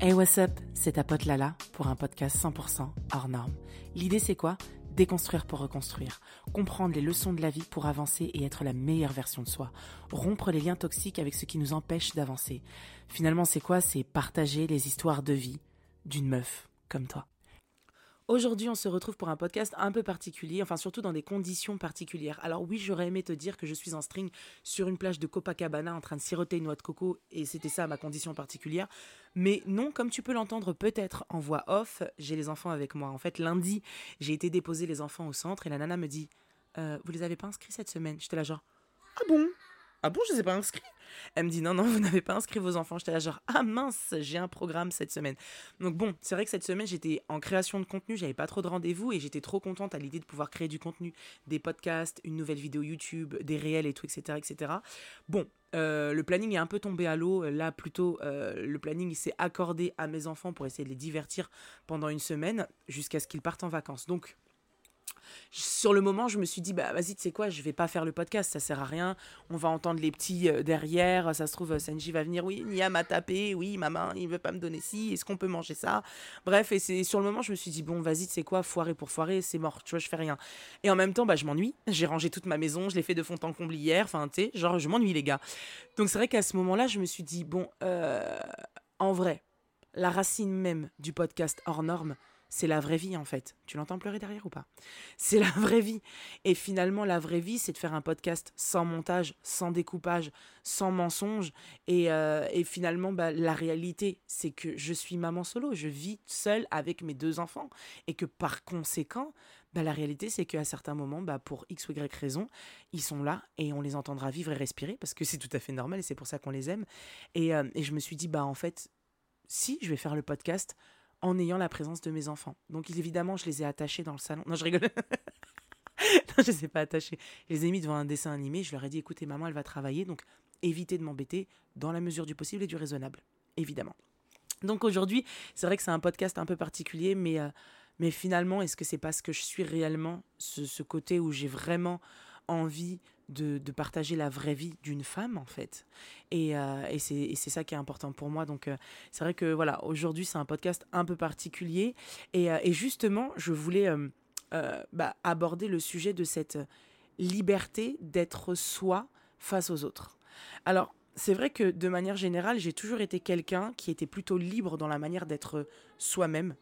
Hey what's up, c'est ta pote Lala pour un podcast 100% hors norme. L'idée c'est quoi? Déconstruire pour reconstruire, comprendre les leçons de la vie pour avancer et être la meilleure version de soi, rompre les liens toxiques avec ce qui nous empêche d'avancer. Finalement c'est quoi? C'est partager les histoires de vie d'une meuf comme toi. Aujourd'hui, on se retrouve pour un podcast un peu particulier, enfin surtout dans des conditions particulières. Alors oui, j'aurais aimé te dire que je suis en string sur une plage de Copacabana en train de siroter une noix de coco et c'était ça ma condition particulière. Mais non, comme tu peux l'entendre peut-être en voix off, j'ai les enfants avec moi. En fait, lundi, j'ai été déposer les enfants au centre et la nana me dit euh, Vous les avez pas inscrits cette semaine? J'étais là genre Ah bon? Ah bon, je les ai pas inscrits? Elle me dit non, non, vous n'avez pas inscrit vos enfants. J'étais là genre, ah mince, j'ai un programme cette semaine. Donc bon, c'est vrai que cette semaine, j'étais en création de contenu, j'avais pas trop de rendez-vous et j'étais trop contente à l'idée de pouvoir créer du contenu, des podcasts, une nouvelle vidéo YouTube, des réels et tout, etc. etc. Bon, euh, le planning est un peu tombé à l'eau. Là, plutôt, euh, le planning s'est accordé à mes enfants pour essayer de les divertir pendant une semaine jusqu'à ce qu'ils partent en vacances. Donc, sur le moment, je me suis dit, bah vas-y, tu sais quoi, je vais pas faire le podcast, ça sert à rien. On va entendre les petits euh, derrière. Ça se trouve, Senji va venir, oui, Nia m'a tapé, oui, maman, il veut pas me donner ci, est-ce qu'on peut manger ça? Bref, et c'est sur le moment, je me suis dit, bon, vas-y, tu sais quoi, foirer pour foirer, c'est mort, tu vois, je fais rien. Et en même temps, bah, je m'ennuie. J'ai rangé toute ma maison, je l'ai fait de fond en comble hier, enfin, tu sais, genre, je m'ennuie, les gars. Donc c'est vrai qu'à ce moment-là, je me suis dit, bon, euh, en vrai, la racine même du podcast hors norme, c'est la vraie vie en fait. Tu l'entends pleurer derrière ou pas? C'est la vraie vie. Et finalement, la vraie vie, c'est de faire un podcast sans montage, sans découpage, sans mensonge. Et, euh, finalement, bah, la réalité, c'est que je suis maman solo. Je vis seule avec mes deux enfants. Et que par conséquent, bah, la réalité, c'est qu'à certains moments, bah, pour X ou Y raison, ils sont là et on les entendra vivre et respirer parce que c'est tout à fait normal et c'est pour ça qu'on les aime. Et, euh, et je me suis dit, bah en fait, si je vais faire le podcast en ayant la présence de mes enfants. Donc évidemment, je les ai attachés dans le salon. Non, je rigole. non, je les ai pas attachés. Je les ai mis devant un dessin animé. Je leur ai dit, écoutez, maman, elle va travailler, donc évitez de m'embêter dans la mesure du possible et du raisonnable, évidemment. Donc aujourd'hui, c'est vrai que c'est un podcast un peu particulier, mais, euh, mais finalement, est-ce que c'est parce que je suis réellement? Ce côté où j'ai vraiment envie de, partager la vraie vie d'une femme en fait. Et, euh, et c'est ça qui est important pour moi. Donc euh, c'est vrai que voilà aujourd'hui c'est un podcast un peu particulier. Et, euh, et justement je voulais bah, aborder le sujet de cette liberté d'être soi face aux autres. Alors c'est vrai que de manière générale j'ai toujours été quelqu'un qui était plutôt libre dans la manière d'être soi-même.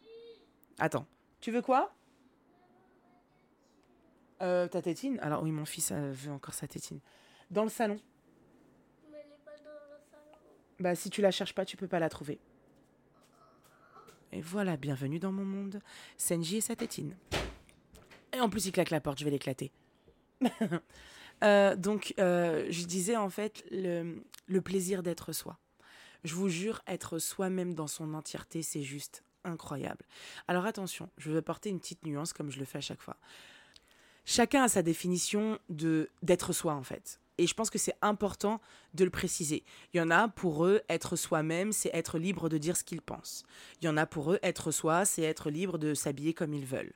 Attends tu veux quoi? Euh, ta tétine Alors oui, mon fils veut encore sa tétine. Dans le salon. Mais elle est pas dans le salon. Bah si tu la cherches pas, tu peux pas la trouver. Et voilà, bienvenue dans mon monde. Senji et sa tétine. Et en plus, il claque la porte, je vais l'éclater. Euh, donc, euh, je disais en fait le, le plaisir d'être soi. Je vous jure, être soi-même dans son entièreté, c'est juste incroyable. Alors attention, je vais porter une petite nuance comme je le fais à chaque fois chacun a sa définition de d'être soi en fait. Et je pense que c'est important de le préciser. Il y en a pour eux, être soi-même, c'est être libre de dire ce qu'ils pensent. Il y en a pour eux, être soi, c'est être libre de s'habiller comme ils veulent.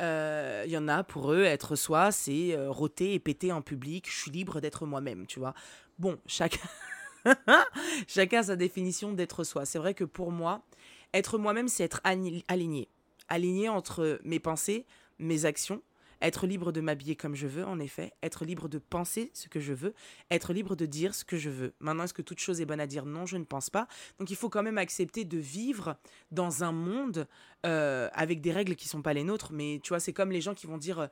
Euh, il y en a pour eux, être soi, c'est euh, rôter et péter en public. Je suis libre d'être moi-même, tu vois. Bon, chacun, chacun a sa définition d'être soi. C'est vrai que pour moi, être moi-même, c'est être aligné. Aligné entre mes pensées, mes actions, être libre de m'habiller comme je veux, en effet. Être libre de penser ce que je veux. Être libre de dire ce que je veux. Maintenant, est-ce que toute chose est bonne à dire? Non, je ne pense pas. Donc, il faut quand même accepter de vivre dans un monde euh, avec des règles qui ne sont pas les nôtres. Mais tu vois, c'est comme les gens qui vont dire...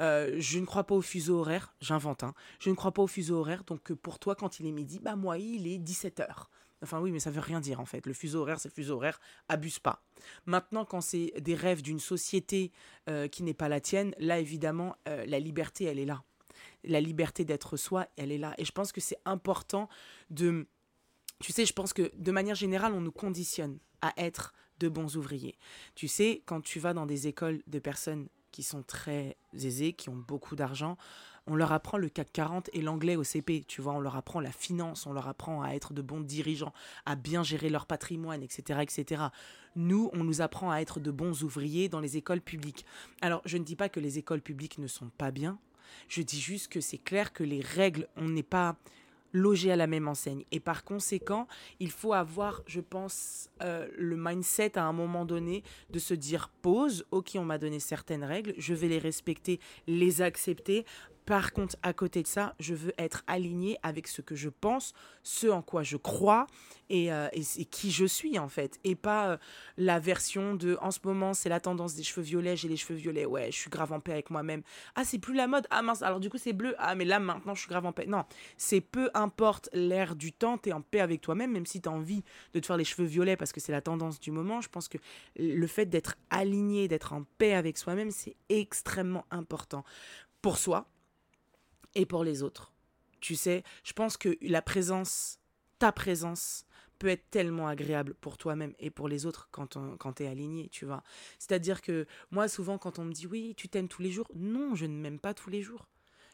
Euh, je ne crois pas au fuseau horaire, j'invente, hein. Je ne crois pas au fuseau horaire, donc pour toi, quand il est midi, bah moi, il est 17h. Enfin oui, mais ça veut rien dire en fait. Le fuseau horaire, c'est fuseau horaire, abuse pas. Maintenant, quand c'est des rêves d'une société euh, qui n'est pas la tienne, là évidemment, euh, la liberté, elle est là. La liberté d'être soi, elle est là. Et je pense que c'est important de... Tu sais, je pense que de manière générale, on nous conditionne à être de bons ouvriers. Tu sais, quand tu vas dans des écoles de personnes qui sont très aisées, qui ont beaucoup d'argent, on leur apprend le CAC 40 et l'anglais au CP, tu vois, on leur apprend la finance, on leur apprend à être de bons dirigeants, à bien gérer leur patrimoine, etc., etc. Nous, on nous apprend à être de bons ouvriers dans les écoles publiques. Alors, je ne dis pas que les écoles publiques ne sont pas bien, je dis juste que c'est clair que les règles, on n'est pas loger à la même enseigne. Et par conséquent, il faut avoir, je pense, euh, le mindset à un moment donné de se dire pause, ok, on m'a donné certaines règles, je vais les respecter, les accepter. Par contre, à côté de ça, je veux être aligné avec ce que je pense, ce en quoi je crois et, euh, qui je suis en fait. Et pas euh, la version de en ce moment, c'est la tendance des cheveux violets, j'ai les cheveux violets, ouais, je suis grave en paix avec moi-même. Ah, c'est plus la mode, ah mince, alors du coup c'est bleu, ah mais là maintenant je suis grave en paix. Non, c'est peu importe l'air du temps, tu es en paix avec toi-même, même si tu as envie de te faire les cheveux violets parce que c'est la tendance du moment. Je pense que le fait d'être aligné, d'être en paix avec soi-même, c'est extrêmement important pour soi et pour les autres. Tu sais, je pense que la présence, ta présence, peut être tellement agréable pour toi-même et pour les autres quand, quand tu es aligné, tu vois. C'est-à-dire que moi, souvent, quand on me dit oui, tu t'aimes tous les jours, non, je ne m'aime pas tous les jours.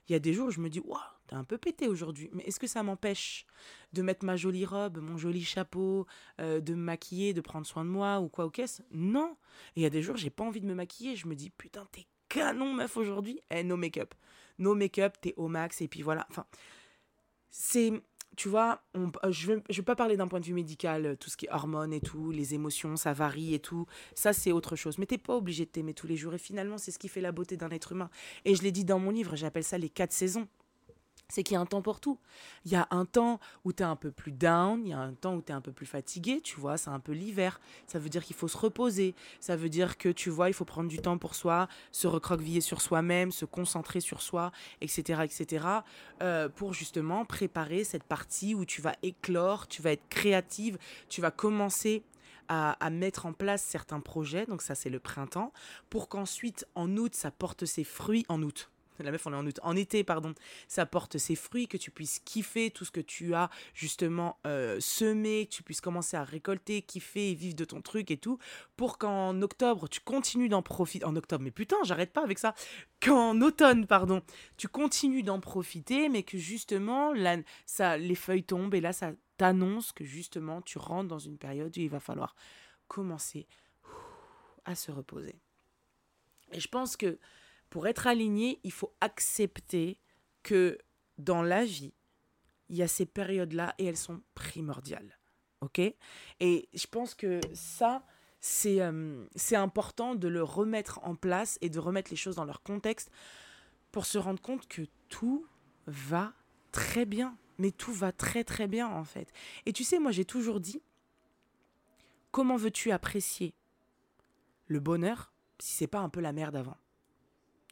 Il y a des jours je me dis, waouh, t'es un peu pété aujourd'hui. Mais est-ce que ça m'empêche de mettre ma jolie robe, mon joli chapeau, euh, de me maquiller, de prendre soin de moi ou quoi au caisse Non. il y a des jours, j'ai pas envie de me maquiller. Je me dis, putain, t'es canon, meuf, aujourd'hui. Eh, no make-up no make-up, t'es au max, et puis voilà. Enfin, c'est, tu vois, je ne vais pas parler d'un point de vue médical, euh, tout ce qui est hormones et tout, les émotions, ça varie et tout. Ça, c'est autre chose. Mais t'es pas obligé de t'aimer tous les jours. Et finalement, c'est ce qui fait la beauté d'un être humain. Et je l'ai dit dans mon livre, j'appelle ça les quatre saisons c'est qu'il y a un temps pour tout. Il y a un temps où tu es un peu plus down, il y a un temps où tu es un peu plus fatigué, tu vois, c'est un peu l'hiver. Ça veut dire qu'il faut se reposer, ça veut dire que, tu vois, il faut prendre du temps pour soi, se recroqueviller sur soi-même, se concentrer sur soi, etc., etc., euh, pour justement préparer cette partie où tu vas éclore, tu vas être créative, tu vas commencer à, à, mettre en place certains projets, donc ça c'est le printemps, pour qu'ensuite en août ça porte ses fruits en août la meuf on est en en été pardon, ça porte ses fruits, que tu puisses kiffer tout ce que tu as justement euh, semé, que tu puisses commencer à récolter, kiffer et vivre de ton truc et tout, pour qu'en octobre tu continues d'en profiter, en octobre, mais putain j'arrête pas avec ça, qu'en automne pardon, tu continues d'en profiter, mais que justement là, ça, les feuilles tombent et là ça t'annonce que justement tu rentres dans une période où il va falloir commencer à se reposer. Et je pense que pour être aligné, il faut accepter que dans la vie, il y a ces périodes-là et elles sont primordiales. OK? Et je pense que ça, c'est euh, c'est important de le remettre en place et de remettre les choses dans leur contexte pour se rendre compte que tout va très bien. Mais tout va très très bien en fait. Et tu sais, moi j'ai toujours dit, comment veux-tu apprécier le bonheur si c'est pas un peu la merde avant?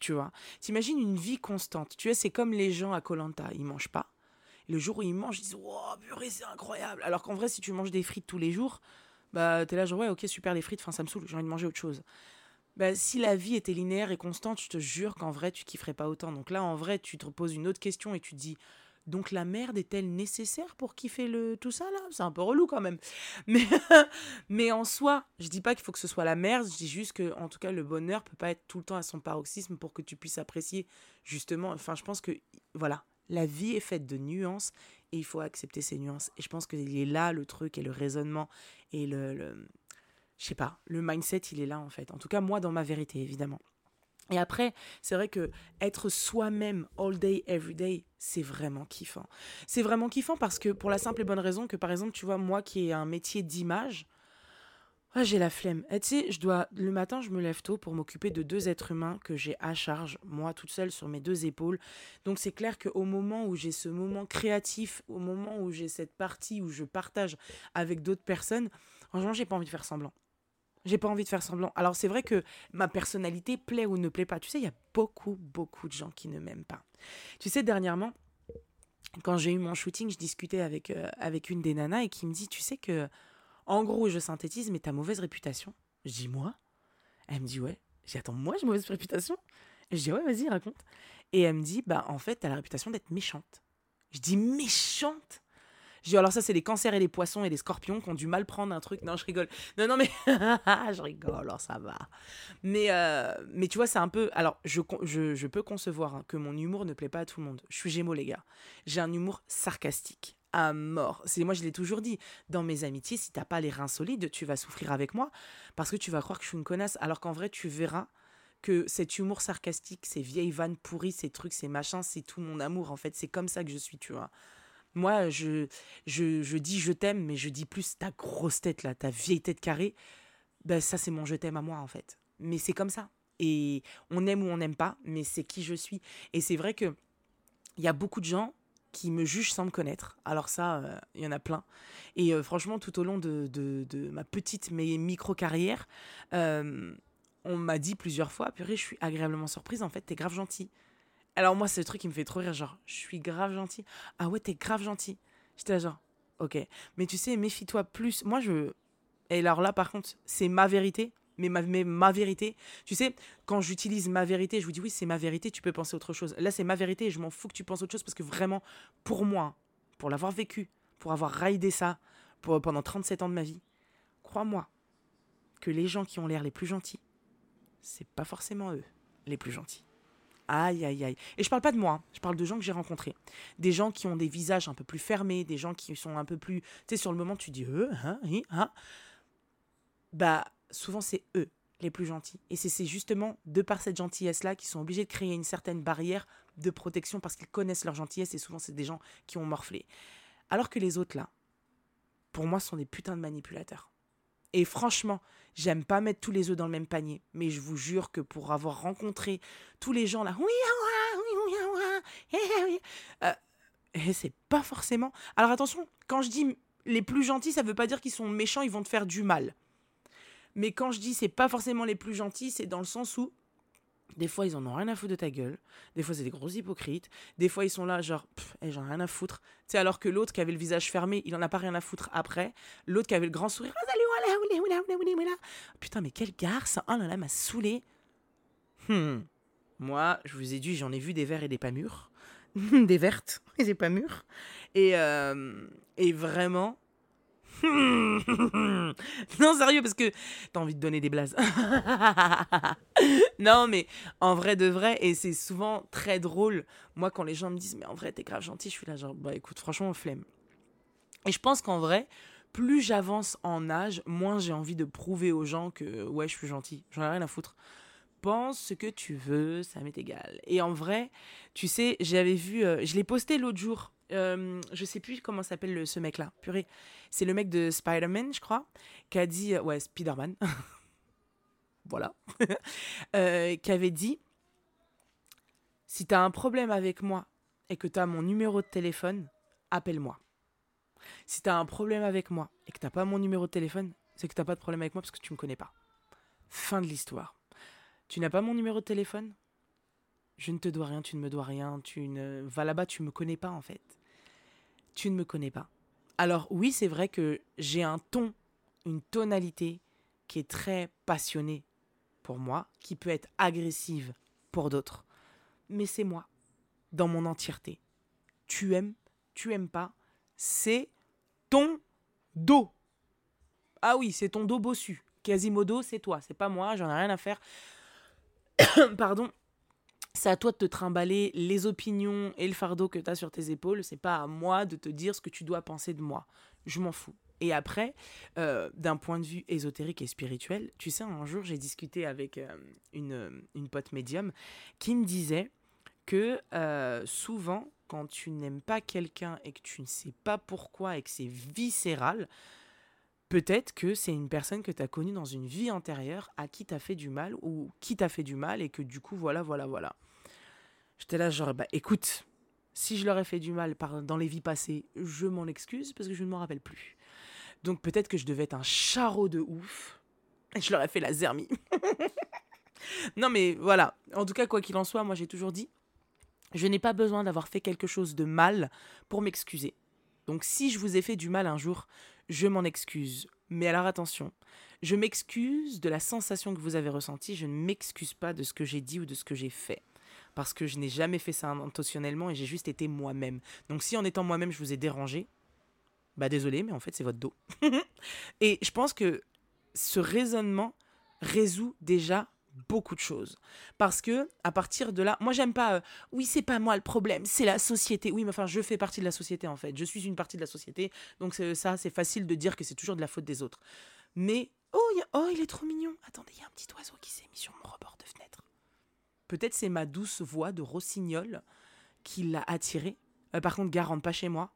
Tu vois. T'imagines une vie constante. Tu vois, c'est comme les gens à Colanta, ils mangent pas. Le jour où ils mangent, ils disent Wow, purée, c'est incroyable. Alors qu'en vrai, si tu manges des frites tous les jours, bah t'es là, genre, ouais, ok, super, les frites, enfin, ça me saoule, j'ai envie de manger autre chose. Bah, si la vie était linéaire et constante, je te jure qu'en vrai, tu kifferais pas autant. Donc là, en vrai, tu te poses une autre question et tu te dis donc la merde est-elle nécessaire pour kiffer le tout ça là? C'est un peu relou quand même. Mais mais en soi, je dis pas qu'il faut que ce soit la merde, je dis juste que en tout cas le bonheur peut pas être tout le temps à son paroxysme pour que tu puisses apprécier justement enfin je pense que voilà, la vie est faite de nuances et il faut accepter ces nuances et je pense qu'il est là le truc et le raisonnement et le, le je sais pas, le mindset, il est là en fait. En tout cas, moi dans ma vérité évidemment. Et après, c'est vrai que être soi-même all day, every day, c'est vraiment kiffant. C'est vraiment kiffant parce que pour la simple et bonne raison que, par exemple, tu vois, moi qui ai un métier d'image, j'ai la flemme. Tu sais, je dois, le matin, je me lève tôt pour m'occuper de deux êtres humains que j'ai à charge, moi toute seule sur mes deux épaules. Donc c'est clair qu'au moment où j'ai ce moment créatif, au moment où j'ai cette partie où je partage avec d'autres personnes, franchement, j'ai pas envie de faire semblant. J'ai pas envie de faire semblant. Alors c'est vrai que ma personnalité plaît ou ne plaît pas. Tu sais, il y a beaucoup, beaucoup de gens qui ne m'aiment pas. Tu sais, dernièrement, quand j'ai eu mon shooting, je discutais avec, euh, avec une des nanas et qui me dit, tu sais que, en gros, je synthétise, mais t'as mauvaise réputation. Je dis, moi? Elle me dit, ouais. J'ai attends, moi j'ai mauvaise réputation? Je dis, ouais, vas-y, raconte. Et elle me dit, bah en fait, t'as la réputation d'être méchante. Je dis, méchante? Je dis, alors ça, c'est les cancers et les poissons et les scorpions qui ont du mal prendre un truc. Non, je rigole. Non, non, mais je rigole, alors ça va. Mais, euh, mais tu vois, c'est un peu... Alors, je, je, je peux concevoir hein, que mon humour ne plaît pas à tout le monde. Je suis gémeaux, les gars. J'ai un humour sarcastique à mort. C'est moi je l'ai toujours dit dans mes amitiés, si t'as pas les reins solides, tu vas souffrir avec moi parce que tu vas croire que je suis une connasse alors qu'en vrai tu verras que cet humour sarcastique, ces vieilles vannes pourries, ces trucs, ces machins, c'est tout mon amour en fait, c'est comme ça que je suis, tu vois. Moi, je, je, je dis je t'aime, mais je dis plus ta grosse tête, là, ta vieille tête carrée. Ben, ça, c'est mon je t'aime à moi, en fait. Mais c'est comme ça. Et on aime ou on n'aime pas, mais c'est qui je suis. Et c'est vrai que il y a beaucoup de gens qui me jugent sans me connaître. Alors ça, euh, il y en a plein. Et euh, franchement, tout au long de, de, ma petite mais micro-carrière, euh, on m'a dit plusieurs fois, purée, je suis agréablement surprise, en fait, t'es grave gentil. Alors moi, c'est le truc qui me fait trop rire, genre, je suis grave gentil. Ah ouais, t'es grave gentil. J'étais genre, ok. Mais tu sais, méfie-toi plus. Moi, je... Et alors là, par contre, c'est ma vérité mais ma, ma vérité. Tu sais, quand j'utilise ma vérité, je vous dis oui, c'est ma vérité, tu peux penser autre chose. Là, c'est ma vérité et je m'en fous que tu penses autre chose parce que vraiment, pour moi, pour l'avoir vécu, pour avoir raidé ça pour, pendant 37 ans de ma vie, crois-moi que les gens qui ont l'air les plus gentils, c'est pas forcément eux les plus gentils. Aïe, aïe, aïe. Et je parle pas de moi, hein. je parle de gens que j'ai rencontrés. Des gens qui ont des visages un peu plus fermés, des gens qui sont un peu plus. Tu sais, sur le moment, tu dis, euh, hein, hein. Bah, souvent c'est eux les plus gentils. Et c'est justement de par cette gentillesse-là qu'ils sont obligés de créer une certaine barrière de protection parce qu'ils connaissent leur gentillesse et souvent c'est des gens qui ont morflé. Alors que les autres là, pour moi, sont des putains de manipulateurs. Et franchement, j'aime pas mettre tous les œufs dans le même panier, mais je vous jure que pour avoir rencontré tous les gens là, oui, oui, oui, oui, c'est pas forcément. Alors attention, quand je dis les plus gentils, ça veut pas dire qu'ils sont méchants, ils vont te faire du mal. Mais quand je dis c'est pas forcément les plus gentils, c'est dans le sens où des fois, ils en ont rien à foutre de ta gueule. Des fois, c'est des gros hypocrites. Des fois, ils sont là, genre, hey, j'en ai rien à foutre. Tu sais, alors que l'autre qui avait le visage fermé, il en a pas rien à foutre après. L'autre qui avait le grand sourire, ah, salut, Putain, mais quel garce. Oh là là, m'a saoulé. Hmm. Moi, je vous ai dit, j'en ai vu des verts et des pas mûrs. des vertes et des pas mûrs. Et, euh, et vraiment, non, sérieux, parce que t'as envie de donner des blazes. non, mais en vrai de vrai, et c'est souvent très drôle. Moi, quand les gens me disent, mais en vrai, t'es grave gentil, je suis là, genre, bah écoute, franchement, flemme. Et je pense qu'en vrai, plus j'avance en âge, moins j'ai envie de prouver aux gens que, ouais, je suis gentil. J'en ai rien à foutre pense ce que tu veux, ça m'est égal. Et en vrai, tu sais, j'avais vu, euh, je l'ai posté l'autre jour euh, je sais plus comment s'appelle ce mec-là. Purée. C'est le mec de Spider-Man, je crois, qui a dit. Ouais, Spider-Man. voilà. euh, qui avait dit Si t'as un problème avec moi et que t'as mon numéro de téléphone, appelle-moi. Si t'as un problème avec moi et que t'as pas mon numéro de téléphone, c'est que t'as pas de problème avec moi parce que tu me connais pas. Fin de l'histoire. Tu n'as pas mon numéro de téléphone? Je ne te dois rien, tu ne me dois rien, tu ne va là-bas, tu me connais pas en fait tu ne me connais pas. Alors oui, c'est vrai que j'ai un ton, une tonalité qui est très passionnée pour moi, qui peut être agressive pour d'autres. Mais c'est moi, dans mon entièreté. Tu aimes, tu aimes pas, c'est ton dos. Ah oui, c'est ton dos bossu. Quasimodo, c'est toi, c'est pas moi, j'en ai rien à faire. Pardon, c'est à toi de te trimballer les opinions et le fardeau que tu as sur tes épaules. C'est pas à moi de te dire ce que tu dois penser de moi. Je m'en fous. Et après, euh, d'un point de vue ésotérique et spirituel, tu sais, un jour, j'ai discuté avec euh, une, une, pote médium qui me disait que euh, souvent, quand tu n'aimes pas quelqu'un et que tu ne sais pas pourquoi et que c'est viscéral, peut-être que c'est une personne que tu as connue dans une vie antérieure à qui t'as fait du mal ou qui t'a fait du mal et que du coup, voilà, voilà, voilà. J'étais là, genre, bah écoute, si je leur ai fait du mal dans les vies passées, je m'en excuse parce que je ne m'en rappelle plus. Donc peut-être que je devais être un charreau de ouf et je leur ai fait la zermie. non mais voilà, en tout cas, quoi qu'il en soit, moi j'ai toujours dit, je n'ai pas besoin d'avoir fait quelque chose de mal pour m'excuser. Donc si je vous ai fait du mal un jour, je m'en excuse. Mais alors attention, je m'excuse de la sensation que vous avez ressentie, je ne m'excuse pas de ce que j'ai dit ou de ce que j'ai fait. Parce que je n'ai jamais fait ça intentionnellement et j'ai juste été moi-même. Donc si en étant moi-même je vous ai dérangé, bah désolé, mais en fait c'est votre dos. et je pense que ce raisonnement résout déjà beaucoup de choses. Parce que à partir de là, moi j'aime pas, euh, oui c'est pas moi le problème, c'est la société. Oui mais enfin je fais partie de la société en fait, je suis une partie de la société, donc ça c'est facile de dire que c'est toujours de la faute des autres. Mais oh, oh il est trop mignon. Attendez, il y a un petit oiseau qui s'est mis sur mon rebord de fenêtre. Peut-être c'est ma douce voix de rossignol qui l'a attiré. Euh, par contre, gare, rentre pas chez moi.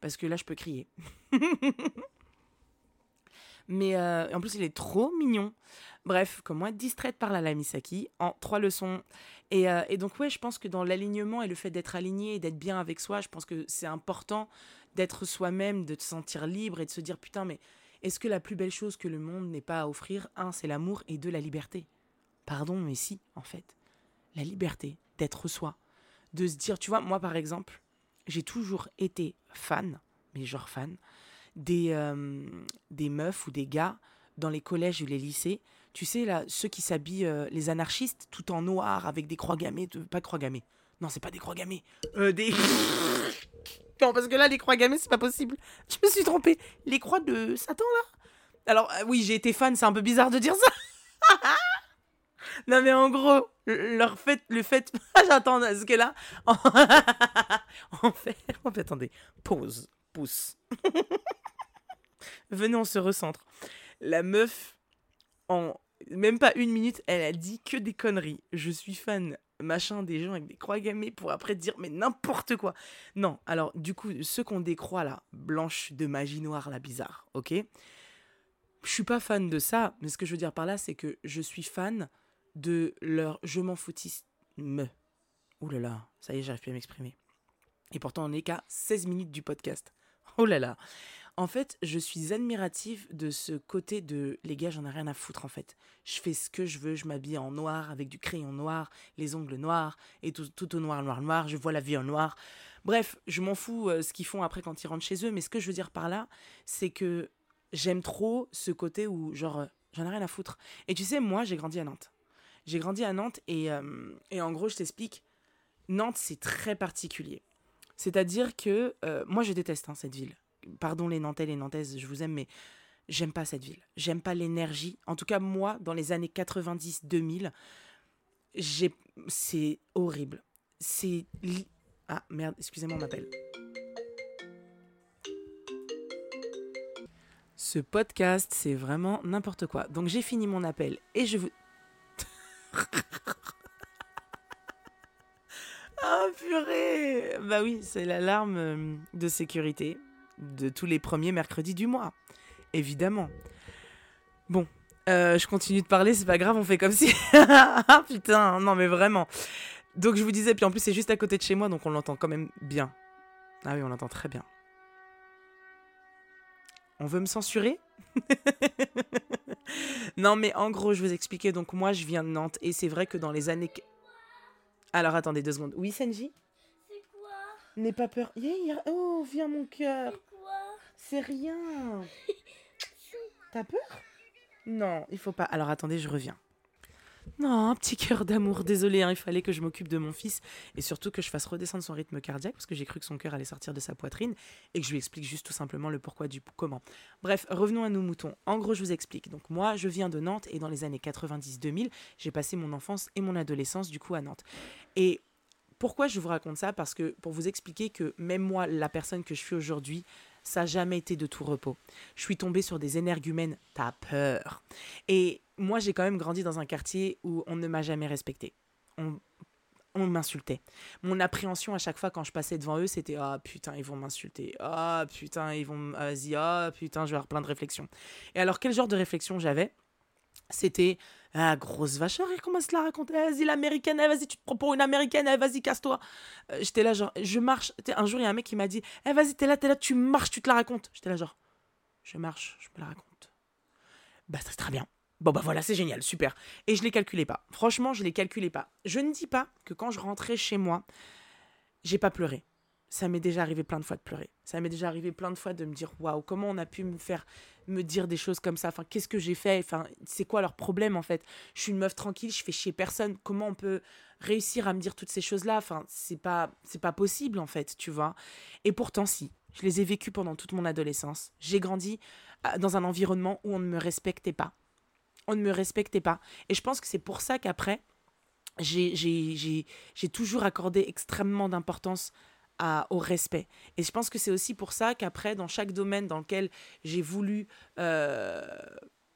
parce que là, je peux crier. Mais euh, en plus, il est trop mignon. Bref, comment être distraite par la Misaki en trois leçons. Et, euh, et, donc, ouais, je pense que dans l'alignement et le fait d'être aligné et d'être bien avec soi, je pense que c'est important d'être soi-même, de te sentir libre et de se dire putain, mais est-ce que la plus belle chose que le monde n'ait pas à offrir, un, c'est l'amour et deux, la liberté? Pardon, mais si, en fait. La liberté d'être soi. De se dire, tu vois, moi par exemple, j'ai toujours été fan, mais genre fan, des, euh, des meufs ou des gars dans les collèges ou les lycées. Tu sais, là, ceux qui s'habillent, euh, les anarchistes, tout en noir, avec des croix gammées. Pas de croix gammées. Non, c'est pas des croix gammées. Euh, des. non, parce que là, les croix gammées, c'est pas possible. Je me suis trompée. Les croix de Satan, là? Alors, oui, j'ai été fan, c'est un peu bizarre de dire ça. non, mais en gros, leur fait, le fait. J'attends, parce que là. en fait, en fait, attendez. Pause. Pouce. Venez, on se recentre. La meuf, en même pas une minute, elle a dit que des conneries. Je suis fan, machin, des gens avec des croix gammées pour après dire mais n'importe quoi. Non, alors du coup, ceux qu'on décroît là, blanche de magie noire, la bizarre, ok? Je suis pas fan de ça, mais ce que je veux dire par là, c'est que je suis fan de leur je m'en foutisme. Ouh là là, ça y est, j'arrive plus à m'exprimer. Et pourtant, on n'est qu'à 16 minutes du podcast. Oh là là. En fait, je suis admirative de ce côté de les gars, j'en ai rien à foutre en fait. Je fais ce que je veux, je m'habille en noir avec du crayon noir, les ongles noirs et tout, tout au noir, noir, noir. Je vois la vie en noir. Bref, je m'en fous euh, ce qu'ils font après quand ils rentrent chez eux. Mais ce que je veux dire par là, c'est que j'aime trop ce côté où genre euh, j'en ai rien à foutre. Et tu sais, moi, j'ai grandi à Nantes. J'ai grandi à Nantes et, euh, et en gros, je t'explique. Nantes, c'est très particulier. C'est-à-dire que moi, je déteste hein, cette ville pardon les Nantais, les Nantaises, je vous aime, mais j'aime pas cette ville. J'aime pas l'énergie. En tout cas, moi, dans les années 90-2000, c'est horrible. C'est. Ah merde, excusez-moi, on m'appelle. Ce podcast, c'est vraiment n'importe quoi. Donc j'ai fini mon appel et je vous. Ah purée Bah oui, c'est l'alarme euh, de sécurité de tous les premiers mercredis du mois. Évidemment. Bon, euh, je continue de parler, c'est pas grave, on fait comme si. ah putain, non mais vraiment. Donc je vous disais, puis en plus c'est juste à côté de chez moi, donc on l'entend quand même bien. Ah oui, on l'entend très bien. On veut me censurer? Non mais en gros, je vous expliquer, donc moi je viens de Nantes, et c'est vrai que dans les années... Alors attendez deux secondes. Oui, Senji C'est quoi? N'aie pas peur. Oh, viens mon cœur. C'est rien. T'as peur? Non, il faut pas. Alors attendez, je reviens. Non, petit cœur d'amour, désolé, hein, il fallait que je m'occupe de mon fils et surtout que je fasse redescendre son rythme cardiaque parce que j'ai cru que son cœur allait sortir de sa poitrine et que je lui explique juste tout simplement le pourquoi du comment. Bref, revenons à nos moutons. En gros, je vous explique. Donc moi, je viens de Nantes et dans les années 90-2000, j'ai passé mon enfance et mon adolescence du coup à Nantes. Et pourquoi je vous raconte ça? Parce que pour vous expliquer que même moi, la personne que je suis aujourd'hui, ça n'a jamais été de tout repos. Je suis tombée sur des énergumènes, t'as peur. Et moi, j'ai quand même grandi dans un quartier où on ne m'a jamais respecté. On, on m'insultait. Mon appréhension à chaque fois quand je passais devant eux, c'était Ah putain, ils vont m'insulter. Ah putain, ils vont. Vas-y, ah putain, je vais avoir plein de réflexions. Et alors, quel genre de réflexion j'avais? C'était ah, grosse vacheur, il commence à la raconter. Vas-y, l'américaine, vas-y, tu te prends pour une américaine, vas-y, casse-toi. Euh, j'étais là, genre, je marche. Un jour, il y a un mec qui m'a dit Eh, vas-y, t'es là, t'es là, tu marches, tu te la racontes. J'étais là, genre, je marche, je me la raconte. Bah, c'est très bien. Bon, bah voilà, c'est génial, super. Et je les calculais pas. Franchement, je les calculais pas. Je ne dis pas que quand je rentrais chez moi, j'ai pas pleuré ça m'est déjà arrivé plein de fois de pleurer. Ça m'est déjà arrivé plein de fois de me dire waouh, comment on a pu me faire me dire des choses comme ça? Enfin, qu'est-ce que j'ai fait? Enfin, c'est quoi leur problème en fait? Je suis une meuf tranquille, je fais chier personne. Comment on peut réussir à me dire toutes ces choses-là? Enfin, c'est pas c'est pas possible en fait, tu vois? Et pourtant si, je les ai vécues pendant toute mon adolescence. J'ai grandi euh, dans un environnement où on ne me respectait pas. On ne me respectait pas. Et je pense que c'est pour ça qu'après j'ai toujours accordé extrêmement d'importance au respect. Et je pense que c'est aussi pour ça qu'après, dans chaque domaine dans lequel j'ai voulu euh,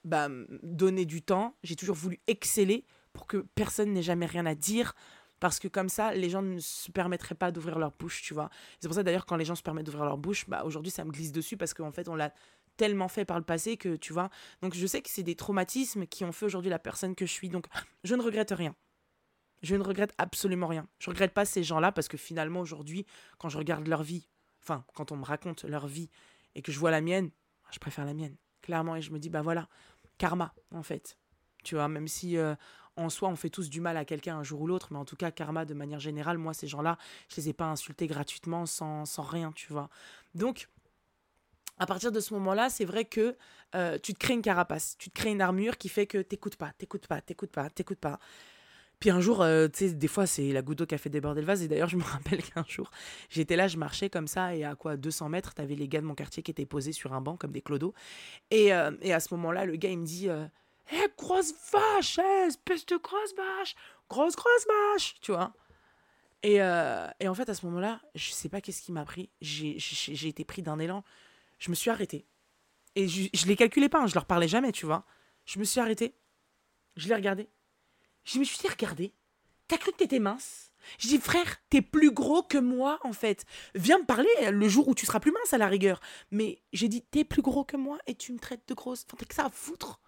bah, donner du temps, j'ai toujours voulu exceller pour que personne n'ait jamais rien à dire, Parce que comme ça, les gens ne se permettraient pas d'ouvrir leur bouche, tu vois. C'est pour ça d'ailleurs, quand les gens se permettent d'ouvrir leur bouche, bah, aujourd'hui, ça me glisse dessus parce qu'en fait, on l'a tellement fait par le passé que, tu vois. Donc, je sais que c'est des traumatismes qui ont fait aujourd'hui la personne que je suis. Donc, je ne regrette rien. Je ne regrette absolument rien. Je regrette pas ces gens-là parce que finalement, aujourd'hui, quand je regarde leur vie, enfin, quand on me raconte leur vie et que je vois la mienne, je préfère la mienne, clairement. Et je me dis, bah voilà, karma, en fait. Tu vois, même si euh, en soi, on fait tous du mal à quelqu'un un jour ou l'autre, mais en tout cas, karma, de manière générale, moi, ces gens-là, je les ai pas insultés gratuitement, sans, rien, tu vois. Donc, à partir de ce moment-là, c'est vrai que euh, tu te crées une carapace, tu te crées une armure qui fait que t'écoutes pas, t'écoutes pas, t'écoutes pas, t'écoutes pas. Puis un jour, euh, tu sais, des fois, c'est la goutte d'eau qui a fait déborder le vase. Et d'ailleurs, je me rappelle qu'un jour, j'étais là, je marchais comme ça, et à quoi 200 mètres, t'avais les gars de mon quartier qui étaient posés sur un banc comme des clodos. Et, euh, et à ce moment-là, le gars, il me dit Hé, eh, grosse vache, eh, espèce de grosse vache, grosse, grosse vache, tu vois. Et, euh, et en fait, à ce moment-là, je sais pas qu'est-ce qui m'a pris. J'ai été pris d'un élan. Je me suis arrêté. Et je, je les calculais pas, hein, je leur parlais jamais, tu vois. Je me suis arrêté. Je l'ai regardé. Je me suis dit, regardez, t'as cru que t'étais mince? Je dis, frère, t'es plus gros que moi, en fait. Viens me parler le jour où tu seras plus mince, à la rigueur. Mais j'ai dit, t'es plus gros que moi et tu me traites de grosse. Enfin, t'as que ça à foutre.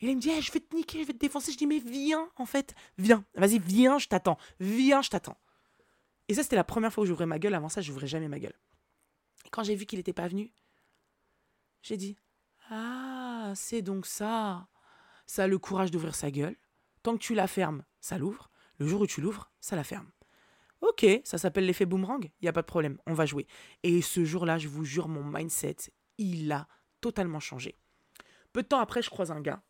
Et il me dit, eh, je vais te niquer, je vais te défoncer. Je dis, mais viens, en fait, viens. Vas-y, viens, je t'attends. Viens, je t'attends. Et ça, c'était la première fois où j'ouvrais ma gueule. Avant ça, j'ouvrais jamais ma gueule. Et quand j'ai vu qu'il n'était pas venu, j'ai dit, ah, c'est donc ça. Ça a le courage d'ouvrir sa gueule. Tant que tu la fermes, ça l'ouvre. Le jour où tu l'ouvres, ça la ferme. Ok, ça s'appelle l'effet boomerang, il n'y a pas de problème, on va jouer. Et ce jour-là, je vous jure, mon mindset, il a totalement changé. Peu de temps après, je croise un gars,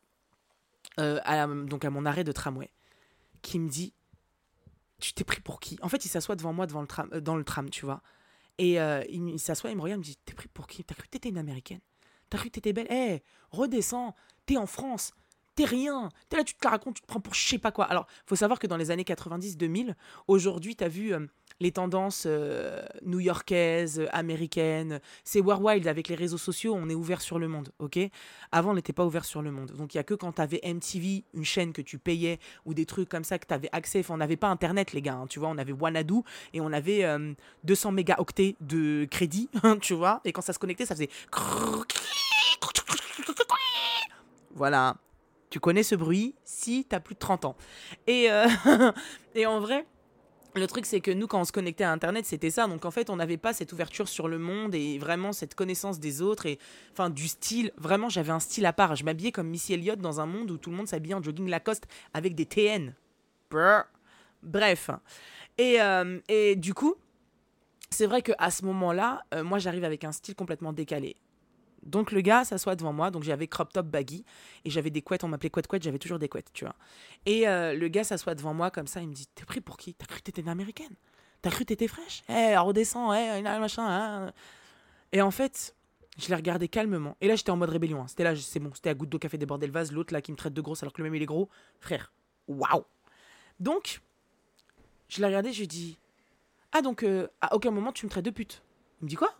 euh, à, donc à mon arrêt de tramway, qui me dit Tu t'es pris pour qui? En fait, il s'assoit devant moi euh, dans le tram, tu vois. Et euh, il, s'assoit, il me regarde, il me dit T'es pris pour qui? T'as cru que t'étais une américaine? T'as cru que t'étais belle? Hé, redescends, t'es en France, t'es rien. T'es là, tu te la racontes, tu te prends pour je sais pas quoi. Alors, faut savoir que dans les années 90-2000, aujourd'hui, t'as vu euh, les tendances euh, new-yorkaises, américaines. C'est War Wild avec les réseaux sociaux, on est ouvert sur le monde, ok? Avant, on n'était pas ouvert sur le monde. Donc, il y a que quand t'avais MTV, une chaîne que tu payais, ou des trucs comme ça que t'avais accès. Enfin, on n'avait pas Internet, les gars, hein, tu vois. On avait Wanadu et on avait 200 euh, mégaoctets de crédit, tu vois. Et quand ça se connectait, ça faisait... Voilà, tu connais ce bruit si tu as plus de 30 ans. Et, euh, et en vrai, le truc, c'est que nous, quand on se connectait à Internet, c'était ça. Donc, en fait, on n'avait pas cette ouverture sur le monde et vraiment cette connaissance des autres et, enfin, du style. Vraiment, j'avais un style à part. Je m'habillais comme Missy Elliott dans un monde où tout le monde s'habillait en jogging Lacoste avec des TN. Bref. Et, euh, et du coup, c'est vrai qu'à ce moment-là, euh, moi, j'arrive avec un style complètement décalé. Donc le gars s'assoit devant moi, donc j'avais crop top baggy et j'avais des couettes, on m'appelait couette couette, j'avais toujours des couettes, tu vois. Et euh, le gars s'assoit devant moi comme ça, il me dit "T'es pris pour qui? T'as cru que t'étais une américaine? T'as cru que t'étais fraîche? Eh, redescends, eh, machin." Hein. Et en fait, je l'ai regardé calmement. Et là, j'étais en mode rébellion. Hein. C'était là, c'est bon, c'était à goutte d'eau fait déborder le vase. L'autre là qui me traite de grosse alors que le même il est gros. Frère, waouh. Donc, je l'ai regardé, je lui dis "Ah donc euh, à aucun moment tu me traites de pute." Il me dit "Quoi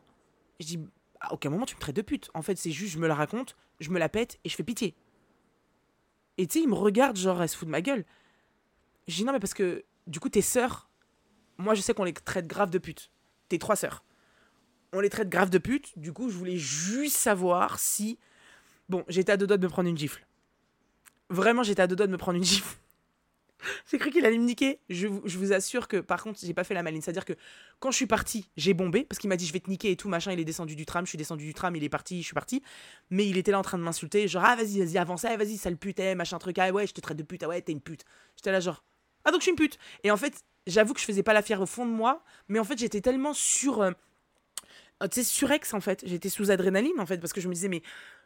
Je dis à aucun moment tu me traites de pute. En fait, c'est juste, je me la raconte, je me la pète et je fais pitié. Et tu sais, il me regarde, genre, elle se fout de ma gueule. Je dis non, mais parce que, du coup, tes sœurs, moi, je sais qu'on les traite grave de pute. Tes trois sœurs. On les traite grave de pute. Du coup, je voulais juste savoir si. Bon, j'étais à deux doigts de me prendre une gifle. Vraiment, j'étais à deux doigts de me prendre une gifle. J'ai cru qu'il allait me niquer. Je, vous assure que, par contre, j'ai pas fait la maline. C'est-à-dire que quand je suis parti, j'ai bombé parce qu'il m'a dit je vais te niquer et tout machin. Il est descendu du tram, je suis descendu du tram, il est parti, je suis parti. Mais il était là en train de m'insulter, genre ah vas-y, vas-y, avance, ah, vas-y, sale pute, eh, machin truc, ah ouais, je te traite de pute, ah ouais, t'es une pute. J'étais là genre ah donc je suis une pute. Et en fait, j'avoue que je faisais pas la fière au fond de moi, mais en fait j'étais tellement sur euh, tu sais, surex en fait. J'étais sous adrénaline en fait parce que je me disais mais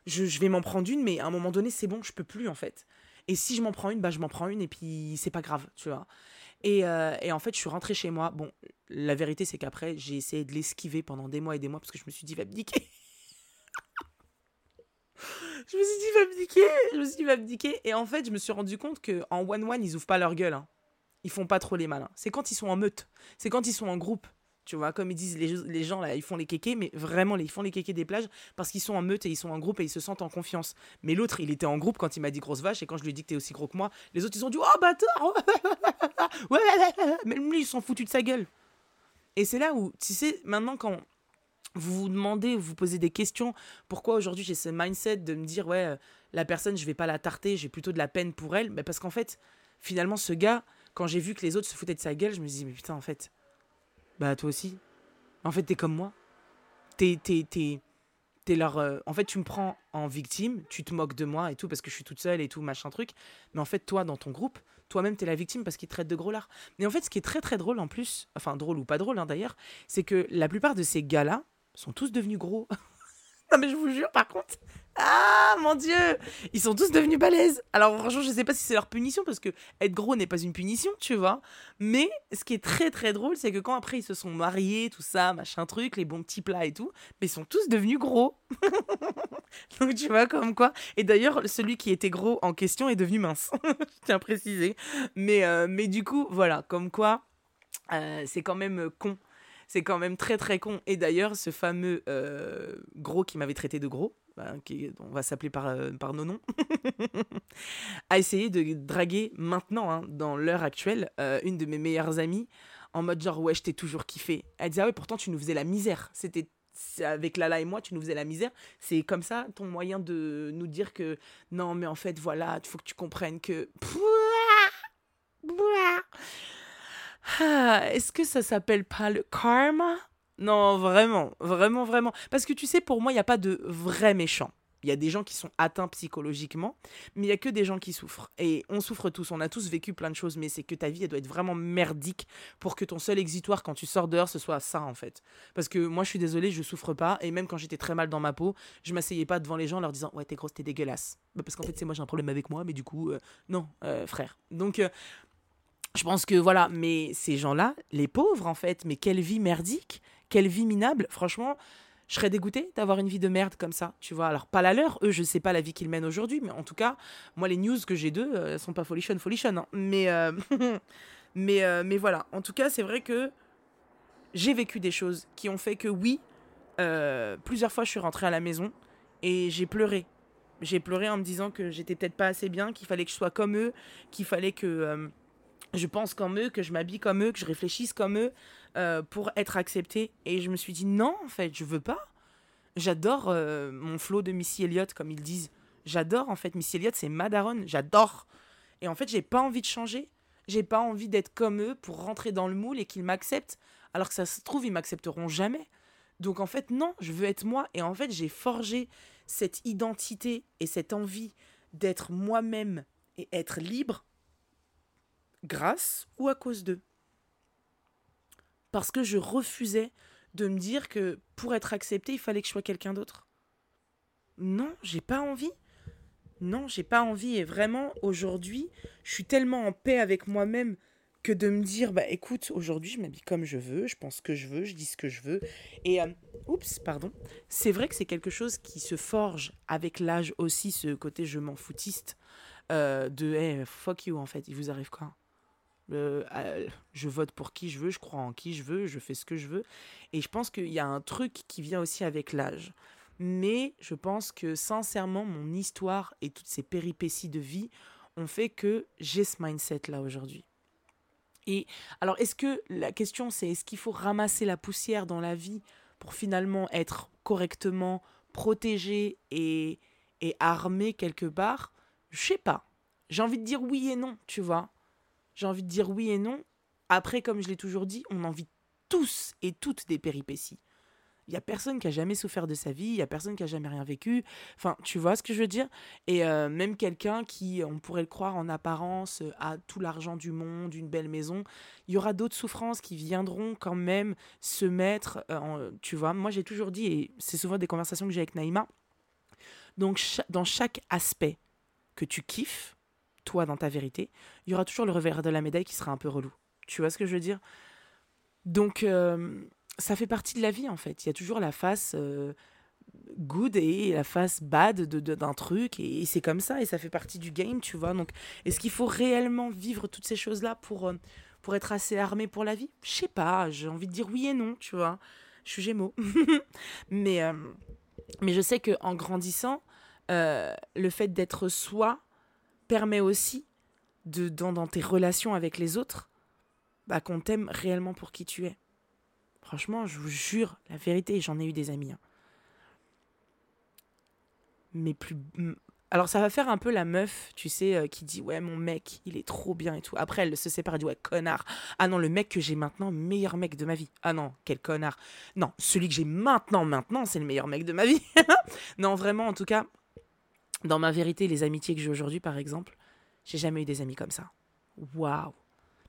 je, je vais m'en prendre une, mais à un moment donné c'est bon, je peux plus en fait. Et si je m'en prends une, bah je m'en prends une et puis c'est pas grave, tu vois. Et, euh, et, en fait, je suis rentrée chez moi. Bon, la vérité, c'est qu'après, j'ai essayé de l'esquiver pendant des mois et des mois parce que je me suis dit, va me niquer. je me suis dit, va me niquer. Je me suis dit, va me niquer. Et en fait, je me suis rendu compte qu'en one-one, ils ouvrent pas leur gueule. Hein. Ils font pas trop les malins. C'est quand ils sont en meute. C'est quand ils sont en groupe. Tu vois, comme ils disent les, les gens là, ils font les kékés, mais vraiment, ils font les kékés des plages parce qu'ils sont en meute et ils sont en groupe et ils se sentent en confiance. Mais l'autre, il était en groupe quand il m'a dit grosse vache et quand je lui ai dit que t'es aussi gros que moi, les autres ils ont dit oh bâtard ouais, mais lui ils sont foutus de sa gueule. Et c'est là où, tu sais, maintenant quand vous vous demandez, vous vous posez des questions, pourquoi aujourd'hui j'ai ce mindset de me dire ouais, euh, la personne je vais pas la tarter, j'ai plutôt de la peine pour elle, mais parce qu'en fait, finalement ce gars, quand j'ai vu que les autres se foutaient de sa gueule, je me dis mais putain en fait bah, toi aussi. En fait, t'es comme moi. T'es, t'es, t'es, t'es leur. Euh, en fait, tu me prends en victime, tu te moques de moi et tout, parce que je suis toute seule et tout, machin truc. Mais en fait, toi, dans ton groupe, toi-même, t'es la victime parce qu'ils te traitent de gros lard. Mais en fait, ce qui est très, très drôle en plus, enfin, drôle ou pas drôle hein, d'ailleurs, c'est que la plupart de ces gars-là sont tous devenus gros. non, mais je vous jure, par contre, ah mon dieu Ils sont tous devenus balèzes. Alors franchement, je sais pas si c'est leur punition parce que être gros n'est pas une punition, tu vois. Mais ce qui est très très drôle, c'est que quand après ils se sont mariés, tout ça, machin truc, les bons petits plats et tout, mais ils sont tous devenus gros. Donc tu vois comme quoi. Et d'ailleurs, celui qui était gros en question est devenu mince. je tiens à préciser. Mais, euh, mais du coup, voilà, comme quoi, euh, c'est quand même con c'est quand même très très con. Et d'ailleurs, ce fameux euh, gros qui m'avait traité de gros, bah, qui, on va s'appeler par, euh, par nos noms, a essayé de draguer maintenant, hein, dans l'heure actuelle, euh, une de mes meilleures amies, en mode genre, ouais, je t'ai toujours kiffé. Elle disait, ah ouais, pourtant tu nous faisais la misère. C'était avec Lala et moi, tu nous faisais la misère. C'est comme ça ton moyen de nous dire que non, mais en fait, voilà, il faut que tu comprennes que. Ah, est-ce que ça s'appelle pas le karma? Non, vraiment, vraiment, vraiment. Parce que tu sais, pour moi, il n'y a pas de vrais méchants. Il y a des gens qui sont atteints psychologiquement, mais il n'y a que des gens qui souffrent. Et on souffre tous, on a tous vécu plein de choses, mais c'est que ta vie, elle doit être vraiment merdique pour que ton seul exitoire quand tu sors dehors, ce soit ça, en fait. Parce que moi, je suis désolée, je souffre pas. Et même quand j'étais très mal dans ma peau, je m'asseyais pas devant les gens en leur disant Ouais, t'es grosse, t'es dégueulasse. Bah, parce qu'en fait, c'est moi, j'ai un problème avec moi, mais du coup, euh, non, euh, frère. Donc, euh, je pense que voilà, mais ces gens-là, les pauvres, en fait, mais quelle vie merdique quelle vie minable. Franchement, je serais dégoûtée d'avoir une vie de merde comme ça, tu vois. Alors, pas la leur, eux, je sais pas la vie qu'ils mènent aujourd'hui, mais en tout cas, moi, les news que j'ai d'eux, euh, elles sont pas folichon, folichon. Hein. Mais, euh, mais, euh, mais voilà. En tout cas, c'est vrai que j'ai vécu des choses qui ont fait que, oui, plusieurs fois, je suis rentrée à la maison et j'ai pleuré. J'ai pleuré en me disant que j'étais peut-être pas assez bien, qu'il fallait que je sois comme eux, qu'il fallait que je pense comme eux, que je m'habille comme eux, que je réfléchisse comme eux euh, pour être acceptée. Et je me suis dit non, en fait, je veux pas. J'adore euh, mon flow de Missy Elliott, comme ils disent. J'adore, en fait. Missy Elliott, c'est ma J'adore. Et en fait, j'ai pas envie de changer. J'ai pas envie d'être comme eux pour rentrer dans le moule et qu'ils m'acceptent. Alors que ça se trouve, ils m'accepteront jamais. Donc en fait, non, je veux être moi. Et en fait, j'ai forgé cette identité et cette envie d'être moi-même et être libre grâce ou à cause d'eux. Parce que je refusais de me dire que pour être accepté, il fallait que je sois quelqu'un d'autre. Non, j'ai pas envie. Non, j'ai pas envie. Et vraiment, aujourd'hui, je suis tellement en paix avec moi-même que de me dire, bah écoute, aujourd'hui, je m'habille comme je veux, je pense que je veux, je dis ce que je veux. Et, euh, oups, pardon. C'est vrai que c'est quelque chose qui se forge avec l'âge aussi, ce côté je m'en foutiste euh, de, hey, fuck you, en fait, il vous arrive quoi? Euh, je vote pour qui je veux, je crois en qui je veux, je fais ce que je veux. Et je pense qu'il y a un truc qui vient aussi avec l'âge. Mais je pense que sincèrement, mon histoire et toutes ces péripéties de vie ont fait que j'ai ce mindset là aujourd'hui. Et alors, est-ce que la question c'est est-ce qu'il faut ramasser la poussière dans la vie pour finalement être correctement protégé et, et armé quelque part? Je sais pas. J'ai envie de dire oui et non, tu vois j'ai envie de dire oui et non. Après, comme je l'ai toujours dit, on en vit tous et toutes des péripéties. Il y a personne qui a jamais souffert de sa vie, il y a personne qui a jamais rien vécu. Enfin, tu vois ce que je veux dire? Et euh, même quelqu'un qui, on pourrait le croire en apparence, a tout l'argent du monde, une belle maison, il y aura d'autres souffrances qui viendront quand même se mettre. Euh, tu vois, moi j'ai toujours dit, et c'est souvent des conversations que j'ai avec Naïma, donc dans chaque aspect que tu kiffes, toi dans ta vérité, il y aura toujours le revers de la médaille qui sera un peu relou. Tu vois ce que je veux dire? Donc, euh, ça fait partie de la vie en fait. Il y a toujours la face euh, good et la face bad d'un truc, et, c'est comme ça, et ça fait partie du game, tu vois. Donc, est-ce qu'il faut réellement vivre toutes ces choses-là pour, euh, pour être assez armé pour la vie? Je sais pas, j'ai envie de dire oui et non, tu vois. Je suis gémeaux. mais, mais je sais qu'en grandissant, le fait d'être soi permet aussi, de, dans, tes relations avec les autres, bah, qu'on t'aime réellement pour qui tu es. Franchement, je vous jure, la vérité, j'en ai eu des amis. Hein. Mais plus, alors ça va faire un peu la meuf, tu sais, euh, qui dit ouais mon mec, il est trop bien et tout. Après elle se sépare et dit ouais connard. Ah non le mec que j'ai maintenant, meilleur mec de ma vie. Ah non quel connard. Non celui que j'ai maintenant maintenant c'est le meilleur mec de ma vie. non vraiment en tout cas, dans ma vérité les amitiés que j'ai aujourd'hui par exemple, j'ai jamais eu des amis comme ça. Waouh.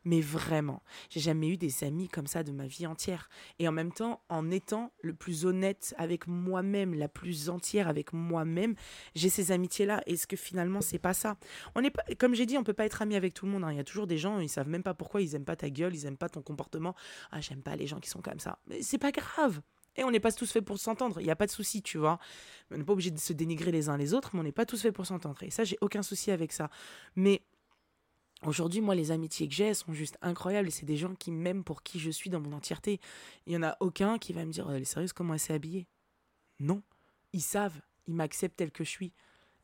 Mais vraiment, j'ai jamais eu des amis comme ça de ma vie entière. Et en même temps, en étant le plus honnête avec moi-même, la plus entière avec moi-même, j'ai ces amitiés-là. Est-ce que finalement, c'est pas ça? On est pas, comme j'ai dit, on peut pas être ami avec tout le monde. Hein. Il y a toujours des gens, ils savent même pas pourquoi, ils aiment pas ta gueule, ils aiment pas ton comportement. Ah, j'aime pas les gens qui sont comme ça. Mais c'est pas grave. Et on n'est pas tous faits pour s'entendre, il n'y a pas de souci, tu vois. On n'est pas obligé de se dénigrer les uns les autres, mais on n'est pas tous faits pour s'entendre. Et ça, j'ai aucun souci avec ça. Mais Aujourd'hui, moi, les amitiés que j'ai sont juste incroyables c'est des gens qui m'aiment pour qui je suis dans mon entièreté. Il n'y en a aucun qui va me dire Elle est sérieuse, comment elle s'est habillée? Non. Ils savent, ils m'acceptent tel que je suis.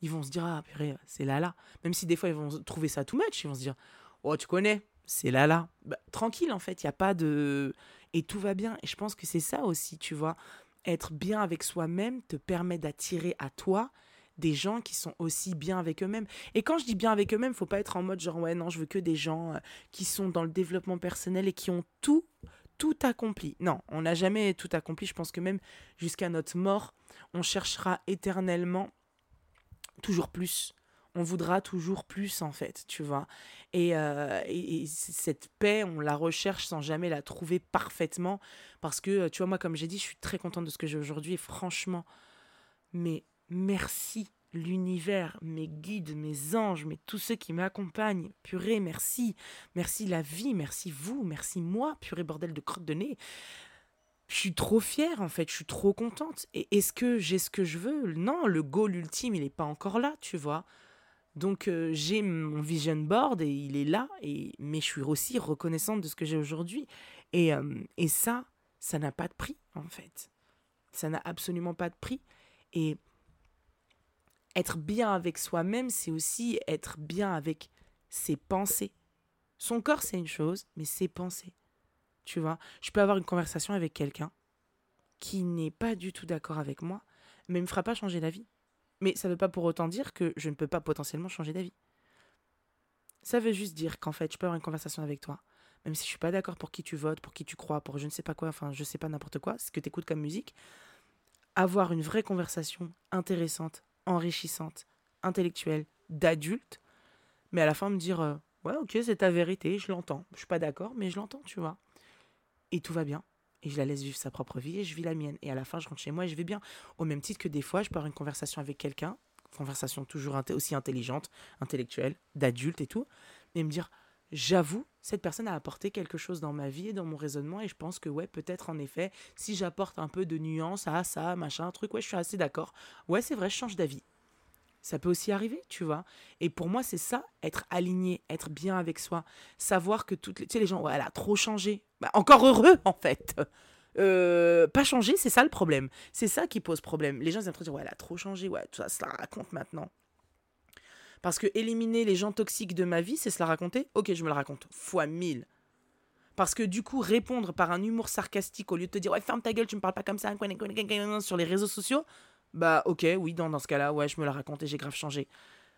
Ils vont se dire Ah, purée, c'est Lala. Même si des fois, ils vont trouver ça tout much, ils vont se dire Oh, tu connais, c'est Lala. Bah, tranquille, en fait, il n'y a pas de. Et tout va bien. Et je pense que c'est ça aussi, tu vois. Être bien avec soi-même te permet d'attirer à toi des gens qui sont aussi bien avec eux-mêmes. Et quand je dis bien avec eux-mêmes, faut pas être en mode genre ouais non, je veux que des gens euh, qui sont dans le développement personnel et qui ont tout tout accompli. Non, on n'a jamais tout accompli. Je pense que même jusqu'à notre mort, on cherchera éternellement toujours plus. On voudra toujours plus, en fait, tu vois. Et, euh, et, cette paix, on la recherche sans jamais la trouver parfaitement. Parce que, tu vois, moi, comme j'ai dit, je suis très contente de ce que j'ai aujourd'hui. Et franchement, mais Merci l'univers, mes guides, mes anges, mais tous ceux qui m'accompagnent. Purée, merci. Merci la vie, merci vous, merci moi, purée bordel de crotte de nez. Je suis trop fière en fait, je suis trop contente. Et est-ce que j'ai ce que je veux? Non, le goal ultime, il n'est pas encore là, tu vois. Donc euh, j'ai mon vision board et il est là, et, mais je suis aussi reconnaissante de ce que j'ai aujourd'hui. Et, euh, et ça, ça n'a pas de prix en fait. Ça n'a absolument pas de prix. Et être bien avec soi-même, c'est aussi être bien avec ses pensées. Son corps, c'est une chose, mais ses pensées. Tu vois, je peux avoir une conversation avec quelqu'un qui n'est pas du tout d'accord avec moi, mais ne me fera pas changer d'avis. Mais ça ne veut pas pour autant dire que je ne peux pas potentiellement changer d'avis. Ça veut juste dire qu'en fait, je peux avoir une conversation avec toi, même si je suis pas d'accord pour qui tu votes, pour qui tu crois, pour je ne sais pas quoi, enfin, je sais pas n'importe quoi, ce que tu écoutes comme musique. Avoir une vraie conversation intéressante enrichissante, intellectuelle, d'adulte, mais à la fin me dire euh, ouais ok c'est ta vérité, je l'entends, je suis pas d'accord mais je l'entends tu vois, et tout va bien et je la laisse vivre sa propre vie et je vis la mienne et à la fin je rentre chez moi et je vais bien au même titre que des fois je avoir une conversation avec quelqu'un, conversation toujours aussi intelligente, intellectuelle, d'adulte et tout, mais me dire j'avoue, cette personne a apporté quelque chose dans ma vie et dans mon raisonnement et je pense que ouais, peut-être en effet, si j'apporte un peu de nuance à ça, machin, truc, ouais, je suis assez d'accord. Ouais, c'est vrai, je change d'avis. Ça peut aussi arriver, tu vois. Et pour moi, c'est ça, être aligné, être bien avec soi. Savoir que toutes les... Tu sais, les gens, ouais, elle a trop changé. Bah, encore heureux, en fait. Euh, pas changé, c'est ça le problème. C'est ça qui pose problème. Les gens ils aiment trop dire, ouais, elle a trop changé, ouais, ça, ça raconte maintenant. Parce que éliminer les gens toxiques de ma vie, c'est se la raconter? Ok, je me la raconte. Fois mille. Parce que du coup, répondre par un humour sarcastique au lieu de te dire ouais, ferme ta gueule, tu me parles pas comme ça sur les réseaux sociaux, bah ok, oui, dans, dans ce cas-là, ouais, je me la raconte et j'ai grave changé.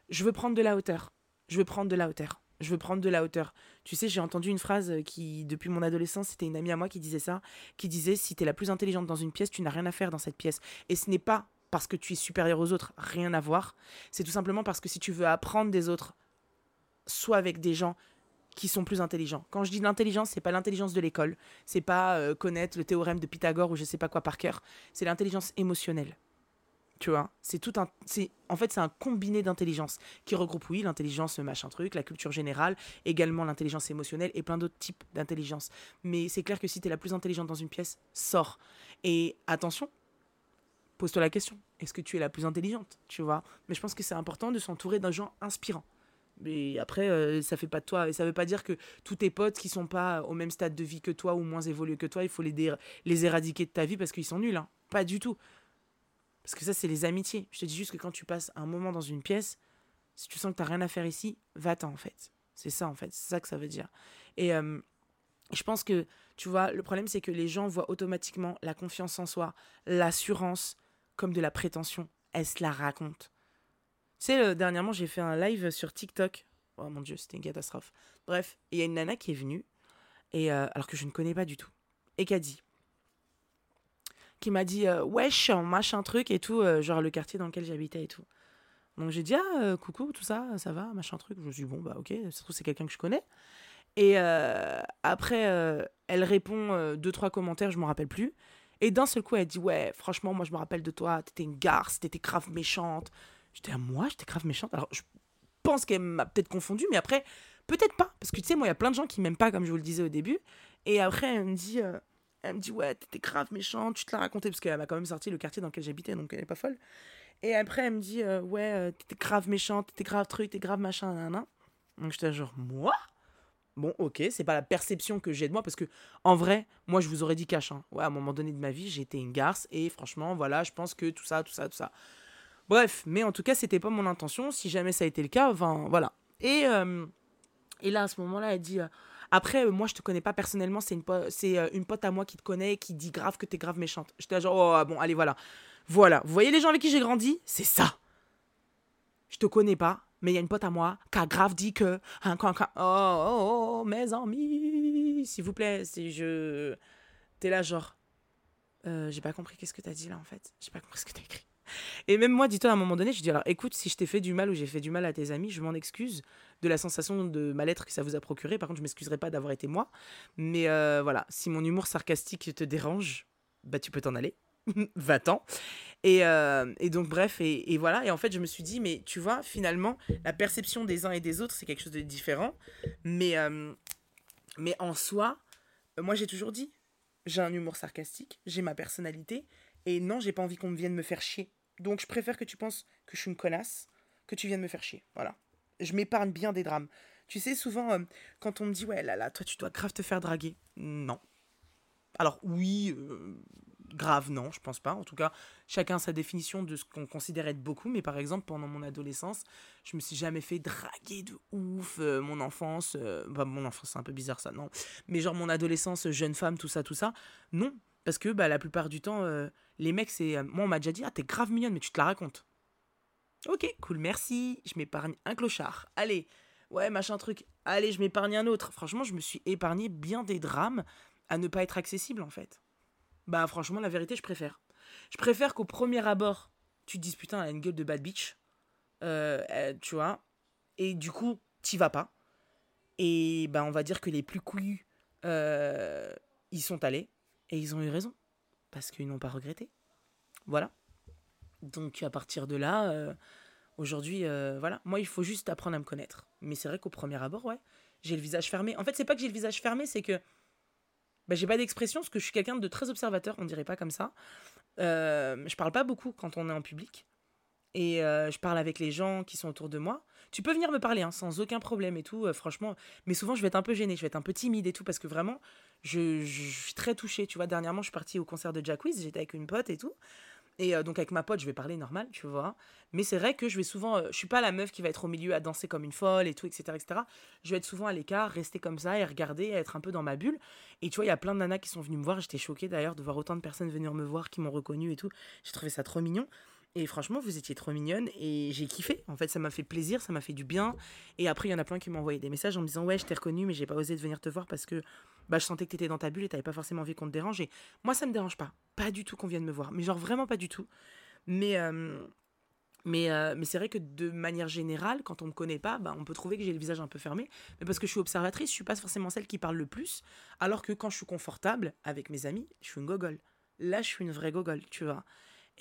Je veux prendre de la hauteur. Je veux prendre de la hauteur. Je veux prendre de la hauteur. Tu sais, j'ai entendu une phrase qui, depuis mon adolescence, c'était une amie à moi qui disait ça, qui disait si t'es la plus intelligente dans une pièce, tu n'as rien à faire dans cette pièce. Et ce n'est pas parce que tu es supérieur aux autres, rien à voir. C'est tout simplement parce que si tu veux apprendre des autres, soit avec des gens qui sont plus intelligents. Quand je dis l'intelligence, c'est pas l'intelligence de l'école, c'est pas euh, connaître le théorème de Pythagore ou je sais pas quoi par cœur, c'est l'intelligence émotionnelle. Tu vois, c'est tout un c'est en fait c'est un combiné d'intelligence qui regroupe oui, l'intelligence machin truc, la culture générale, également l'intelligence émotionnelle et plein d'autres types d'intelligence. Mais c'est clair que si tu es la plus intelligente dans une pièce, sors. Et attention, pose-toi la question. Est-ce que tu es la plus intelligente Tu vois? Mais je pense que c'est important de s'entourer d'un gens inspirants. Mais après, euh, ça fait pas de toi. Et ça veut pas dire que tous tes potes qui sont pas au même stade de vie que toi ou moins évolués que toi, il faut les, les éradiquer de ta vie parce qu'ils sont nuls. Hein. Pas du tout. Parce que ça, c'est les amitiés. Je te dis juste que quand tu passes un moment dans une pièce, si tu sens que t'as rien à faire ici, va-t'en en fait. C'est ça en fait. C'est ça que ça veut dire. Et euh, je pense que, tu vois, le problème c'est que les gens voient automatiquement la confiance en soi, l'assurance comme de la prétention. Elle se la raconte. Tu sais, euh, dernièrement, j'ai fait un live sur TikTok. Oh mon dieu, c'était une catastrophe. Bref, il y a une nana qui est venue, et euh, alors que je ne connais pas du tout, et qui a dit qui m'a dit euh, wesh, machin truc et tout, genre le quartier dans lequel j'habitais et tout. Donc j'ai dit ah coucou, tout ça, ça va, machin truc. Je me suis dit bon bah ok, ça trouve c'est quelqu'un que je connais. Et après, elle répond deux trois commentaires, je m'en rappelle plus. Et d'un seul coup, elle dit ouais, franchement, moi je me rappelle de toi, t'étais une garce, t'étais grave méchante. J'étais à moi, j'étais grave méchante? Alors, je pense qu'elle m'a peut-être confondu, mais après, peut-être pas. Parce que tu sais, moi, il y a plein de gens qui m'aiment pas, comme je vous le disais au début. Et après, elle me dit, euh, elle me dit ouais, t'étais grave méchante, tu te l'as raconté, parce qu'elle m'a quand même sorti le quartier dans lequel j'habitais, donc elle est pas folle. Et après, elle me dit, euh, ouais, euh, t'étais grave méchante, t'étais grave truc, t'étais grave machin, nan, Donc j'étais genre, moi? Bon, ok, c'est pas la perception que j'ai de moi, parce que en vrai, moi, je vous aurais dit cash. Hein. Ouais, à un moment donné de ma vie, j'étais une garce, et franchement, voilà, je pense que tout ça, tout ça, tout ça. Bref, mais en tout cas, c'était pas mon intention. Si jamais ça a été le cas, enfin, voilà. Et, euh, et là, à ce moment-là, elle dit. Euh, après, euh, moi, je te connais pas personnellement, c'est une, c'est une pote à moi qui te connaît qui dit grave que t'es grave méchante. J'étais genre, oh, bon, allez, voilà. Voilà. Vous voyez les gens avec qui j'ai grandi? C'est ça. Je te connais pas, mais il y a une pote à moi qui a grave dit que. Hein, oh, oh, oh, mes amis, s'il vous plaît, si je. T'es là, genre. j'ai pas compris qu'est-ce que t'as dit là, en fait. J'ai pas compris ce que t'as écrit. Et même moi, dis-toi, à un moment donné, je dis alors écoute, si je t'ai fait du mal ou j'ai fait du mal à tes amis, je m'en excuse de la sensation de mal-être que ça vous a procuré. Par contre, je m'excuserai pas d'avoir été moi. Mais euh, voilà, si mon humour sarcastique te dérange, bah tu peux t'en aller. Va-t'en. Et, euh, et, donc, bref, et, voilà. Et en fait, je me suis dit, mais tu vois, finalement, la perception des uns et des autres, c'est quelque chose de différent. Mais, euh, mais en soi, moi, j'ai toujours dit, j'ai un humour sarcastique, j'ai ma personnalité. Et non, j'ai pas envie qu'on vienne me faire chier. Donc je préfère que tu penses que je suis une connasse, que tu viennes me faire chier. Voilà. Je m'épargne bien des drames. Tu sais, souvent, euh, quand on me dit, ouais, là, là, toi, tu dois grave te faire draguer. Non. Alors, oui, euh, grave, non, je pense pas. En tout cas, chacun sa définition de ce qu'on considère être beaucoup. Mais par exemple, pendant mon adolescence, je me suis jamais fait draguer de ouf. Euh, mon enfance, bah, mon enfance, c'est un peu bizarre ça, non. Mais genre, mon adolescence, jeune femme, tout ça, tout ça. Non. Parce que bah, la plupart du temps, les mecs, c'est. Euh, moi, on m'a déjà dit, ah, t'es grave mignonne, mais tu te la racontes. Ok, cool, merci. Je m'épargne un clochard. Allez, ouais, machin truc. Allez, je m'épargne un autre. Franchement, je me suis épargné bien des drames à ne pas être accessible, en fait. Bah, franchement, la vérité, je préfère. Je préfère qu'au premier abord, tu te dises, putain, elle a une gueule de bad bitch. Euh, tu vois. Et du coup, t'y vas pas. Et bah, on va dire que les plus couillus, euh, ils sont allés. Et ils ont eu raison parce qu'ils n'ont pas regretté. Voilà. Donc à partir de là, euh, aujourd'hui, euh, voilà, moi il faut juste apprendre à me connaître. Mais c'est vrai qu'au premier abord, ouais, j'ai le visage fermé. En fait, c'est pas que j'ai le visage fermé, c'est que bah, j'ai pas d'expression parce que je suis quelqu'un de très observateur, on dirait pas comme ça. Euh, je parle pas beaucoup quand on est en public et euh, je parle avec les gens qui sont autour de moi. Tu peux venir me parler hein, sans aucun problème et tout, franchement. Mais souvent, je vais être un peu gênée, je vais être un peu timide et tout parce que vraiment, je, suis très touchée. Tu vois, dernièrement, je suis partie au concert de Jack j'étais avec une pote et tout. Et euh, donc avec ma pote, je vais parler normal, tu vois. Mais c'est vrai que je vais souvent, euh, je suis pas la meuf qui va être au milieu à danser comme une folle et tout, etc., etc. Je vais être souvent à l'écart, rester comme ça et regarder, être un peu dans ma bulle. Et tu vois, il y a plein de nanas qui sont venues me voir. J'étais choquée d'ailleurs de voir autant de personnes venir me voir qui m'ont reconnue et tout. J'ai trouvé ça trop mignon. Et franchement, vous étiez trop mignonne et j'ai kiffé. En fait, ça m'a fait plaisir, ça m'a fait du bien. Et après, il y en a plein qui m'ont envoyé des messages en me disant Ouais, je t'ai reconnu, mais j'ai pas osé de venir te voir parce que bah, je sentais que t'étais dans ta bulle et t'avais pas forcément envie qu'on te dérange. Et moi, ça me dérange pas. Pas du tout qu'on vienne me voir. Mais genre, vraiment pas du tout. Mais. Euh, mais, euh, mais c'est vrai que de manière générale, quand on me connaît pas, bah, on peut trouver que j'ai le visage un peu fermé. Mais parce que je suis observatrice, je suis pas forcément celle qui parle le plus. Alors que quand je suis confortable avec mes amis, je suis une gogole. Là, je suis une vraie gogole, tu vois.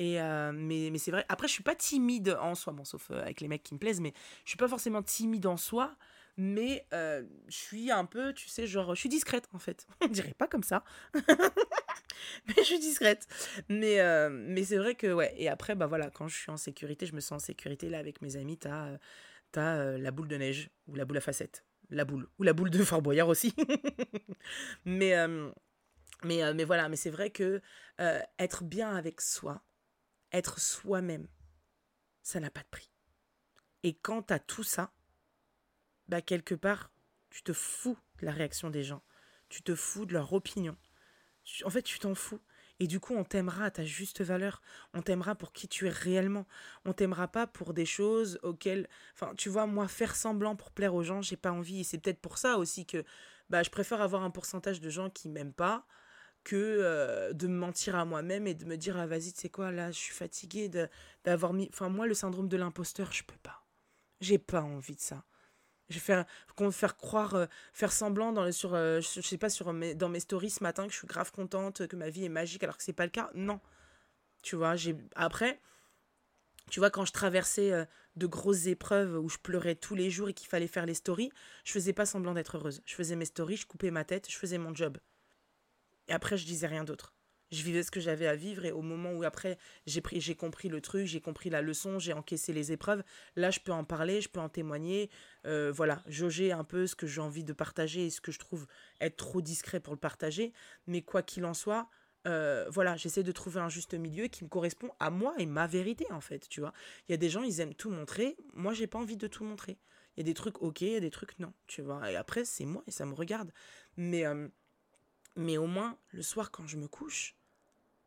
Euh, mais, mais c'est vrai. Après, je suis pas timide en soi, bon, sauf euh, avec les mecs qui me plaisent, mais je suis pas forcément timide en soi. Mais euh, je suis un peu, tu sais, genre, je suis discrète en fait. On dirait pas comme ça. mais je suis discrète. Mais, mais c'est vrai que, ouais. Et après, bah voilà, quand je suis en sécurité, je me sens en sécurité. Là, avec mes amis, t'as euh, la boule de neige ou la boule à facettes. La boule. Ou la boule de Fort Boyard aussi. mais, mais voilà, mais c'est vrai que être bien avec soi, être soi-même, ça n'a pas de prix. Et quand t'as tout ça, bah quelque part, tu te fous de la réaction des gens. Tu te fous de leur opinion. En fait, tu t'en fous. Et du coup, on t'aimera à ta juste valeur. On t'aimera pour qui tu es réellement. On t'aimera pas pour des choses auxquelles. Enfin, tu vois, moi, faire semblant pour plaire aux gens, j'ai pas envie. Et c'est peut-être pour ça aussi que bah, je préfère avoir un pourcentage de gens qui m'aiment pas que euh, de me mentir à moi-même et de me dire ah vas-y tu sais quoi là je suis fatiguée d'avoir mis enfin moi le syndrome de l'imposteur je peux pas j'ai pas envie de ça je vais faire, faire croire, euh, faire semblant dans le, sur, euh, sais pas, sur mes, dans mes stories ce matin que je suis grave contente, que ma vie est magique alors que c'est pas le cas. Non. Tu vois, j'ai après, tu vois, quand je traversais de grosses épreuves où je pleurais tous les jours et qu'il fallait faire les stories, je faisais pas semblant d'être heureuse. Je faisais mes stories, je coupais ma tête, je faisais mon job. Et après, je disais rien d'autre. Je vivais ce que j'avais à vivre et au moment où après j'ai pris j'ai compris le truc j'ai compris la leçon j'ai encaissé les épreuves là je peux en parler je peux en témoigner. Euh, voilà jauger un peu ce que j'ai envie de partager et ce que je trouve être trop discret pour le partager. Mais quoi qu'il en soit euh, voilà j'essaie de trouver un juste milieu qui me correspond à moi et ma vérité en fait tu vois. Il y a des gens ils aiment tout montrer. Moi j'ai pas envie de tout montrer. Il y a des trucs ok il y a des trucs non tu vois. Et après c'est moi et ça me regarde. Mais euh, mais au moins, le soir, quand je me couche,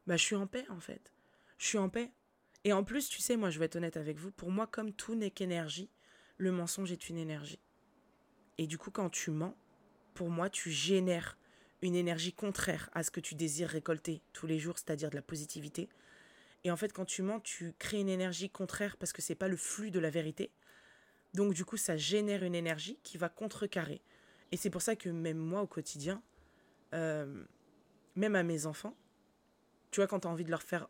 bah, je suis en paix, en fait. Je suis en paix. Et en plus, tu sais, moi, je vais être honnête avec vous, pour moi, comme tout n'est qu'énergie, le mensonge est une énergie. Et du coup, quand tu mens, pour moi, tu génères une énergie contraire à ce que tu désires récolter tous les jours, c'est-à-dire de la positivité. Et en fait, quand tu mens, tu crées une énergie contraire parce que c'est pas le flux de la vérité. Donc, du coup, ça génère une énergie qui va contrecarrer. Et c'est pour ça que même moi, au quotidien, euh, même à mes enfants, tu vois, quand tu as envie de leur faire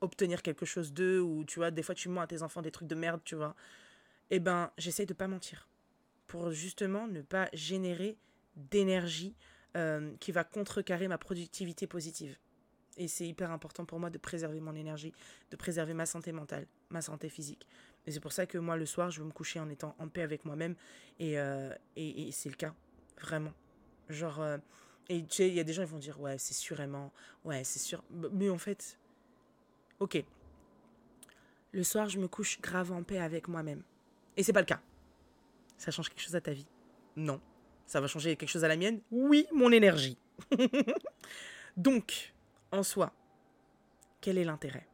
obtenir quelque chose d'eux, ou tu vois, des fois tu mens à tes enfants des trucs de merde, tu vois, eh ben, j'essaye de pas mentir. Pour justement ne pas générer d'énergie euh, qui va contrecarrer ma productivité positive. Et c'est hyper important pour moi de préserver mon énergie, de préserver ma santé mentale, ma santé physique. Et c'est pour ça que moi, le soir, je veux me coucher en étant en paix avec moi-même. Et, euh, et, c'est le cas, vraiment. Genre, et tu sais, il y a des gens qui vont dire, ouais, c'est sûrement, ouais, c'est sûr. Mais en fait, ok. Le soir, je me couche grave en paix avec moi-même. Et c'est pas le cas. Ça change quelque chose à ta vie? Non. Ça va changer quelque chose à la mienne? Oui, mon énergie. Donc, en soi, quel est l'intérêt?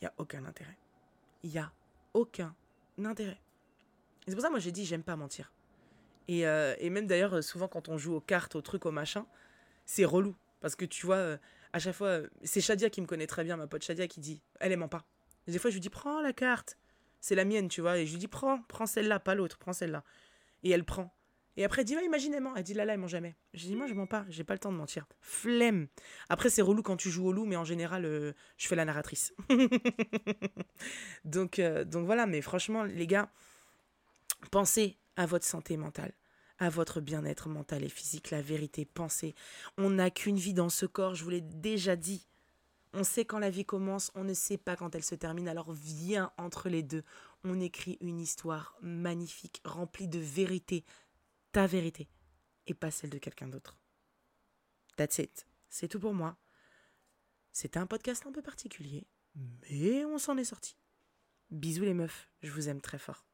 Il n'y a aucun intérêt. Il n'y a aucun intérêt. C'est pour ça, moi, j'ai dit, j'aime pas mentir. Euh, et, même d'ailleurs, souvent quand on joue aux cartes, aux trucs, aux machins, c'est relou. Parce que tu vois, euh, à chaque fois, c'est Shadia qui me connaît très bien, ma pote Shadia, qui dit Elle, ment pas. des fois, je lui dis Prends la carte. C'est la mienne, tu vois. Et je lui dis Prends, prends celle-là, pas l'autre, prends celle-là. Et elle prend. Et après, elle dit Imagine, elle dit Là, là, elle ment jamais. Je dis Moi, je mens pas, j'ai pas le temps de mentir. Flemme. Après, c'est relou quand tu joues au loup, mais en général, euh, je fais la narratrice. donc, donc voilà, mais franchement, les gars, pensez à votre santé mentale, à votre bien-être mental et physique, la vérité, pensez. On n'a qu'une vie dans ce corps, je vous l'ai déjà dit. On sait quand la vie commence, on ne sait pas quand elle se termine, alors viens entre les deux. On écrit une histoire magnifique, remplie de vérité, ta vérité, et pas celle de quelqu'un d'autre. That's it. C'est tout pour moi. C'était un podcast un peu particulier, mais on s'en est sorti. Bisous les meufs, je vous aime très fort.